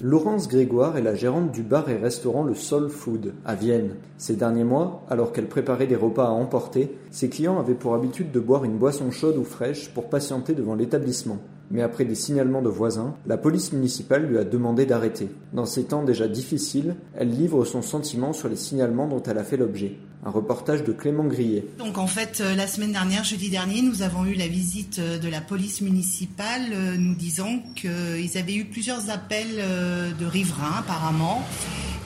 Laurence Grégoire est la gérante du bar et restaurant Le Soul Food à Vienne. Ces derniers mois, alors qu'elle préparait des repas à emporter, ses clients avaient pour habitude de boire une boisson chaude ou fraîche pour patienter devant l'établissement. Mais après des signalements de voisins, la police municipale lui a demandé d'arrêter. Dans ces temps déjà difficiles, elle livre son sentiment sur les signalements dont elle a fait l'objet. Un reportage de Clément Grillet. Donc en fait, euh, la semaine dernière, jeudi dernier, nous avons eu la visite euh, de la police municipale euh, nous disant qu'ils avaient eu plusieurs appels de riverains apparemment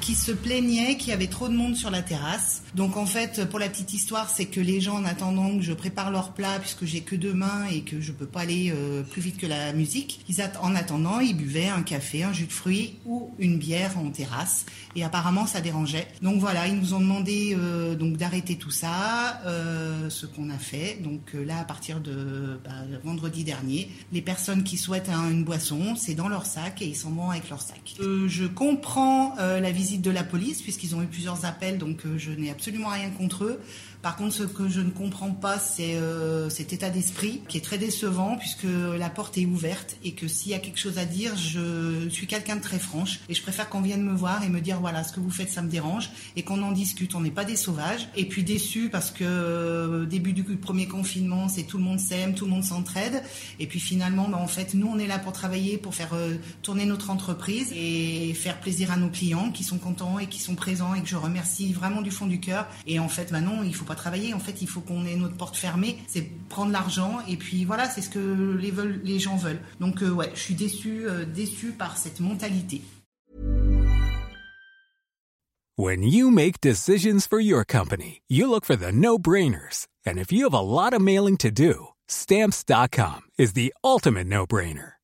qui se plaignaient qu'il y avait trop de monde sur la terrasse. Donc en fait, pour la petite histoire, c'est que les gens, en attendant que je prépare leur plat, puisque j'ai que deux mains et que je peux pas aller plus vite que la musique, ils en attendant, ils buvaient un café, un jus de fruits ou une bière en terrasse. Et apparemment, ça dérangeait. Donc voilà, ils nous ont demandé donc d'arrêter tout ça, euh, ce qu'on a fait. Donc euh, là, à partir de bah, vendredi dernier, les personnes qui souhaitent une boisson, c'est dans leur sac et ils s'en vont avec leur sac. Euh, je comprends la de la police puisqu'ils ont eu plusieurs appels, donc je n'ai absolument rien contre eux. Par contre, ce que je ne comprends pas, c'est euh, cet état d'esprit qui est très décevant puisque la porte est ouverte et que s'il y a quelque chose à dire, je suis quelqu'un de très franche et je préfère qu'on vienne me voir et me dire voilà ce que vous faites ça me dérange et qu'on en discute. On n'est pas des sauvages. Et puis déçu parce que euh, début du premier confinement, c'est tout le monde s'aime, tout le monde s'entraide. Et puis finalement, bah, en fait, nous on est là pour travailler, pour faire euh, tourner notre entreprise et faire plaisir à nos clients qui sont contents et qui sont présents et que je remercie vraiment du fond du cœur. Et en fait, maintenant, bah, il faut pas travailler. En fait, il faut qu'on ait notre porte fermée. C'est prendre l'argent et puis voilà, c'est ce que les, gens veulent. Donc euh, ouais, je suis déçue, euh, déçue par cette mentalité. When you make decisions for your company, you look for the no-brainers. And if you have a lot of mailing to do, stamps.com is the ultimate no-brainer.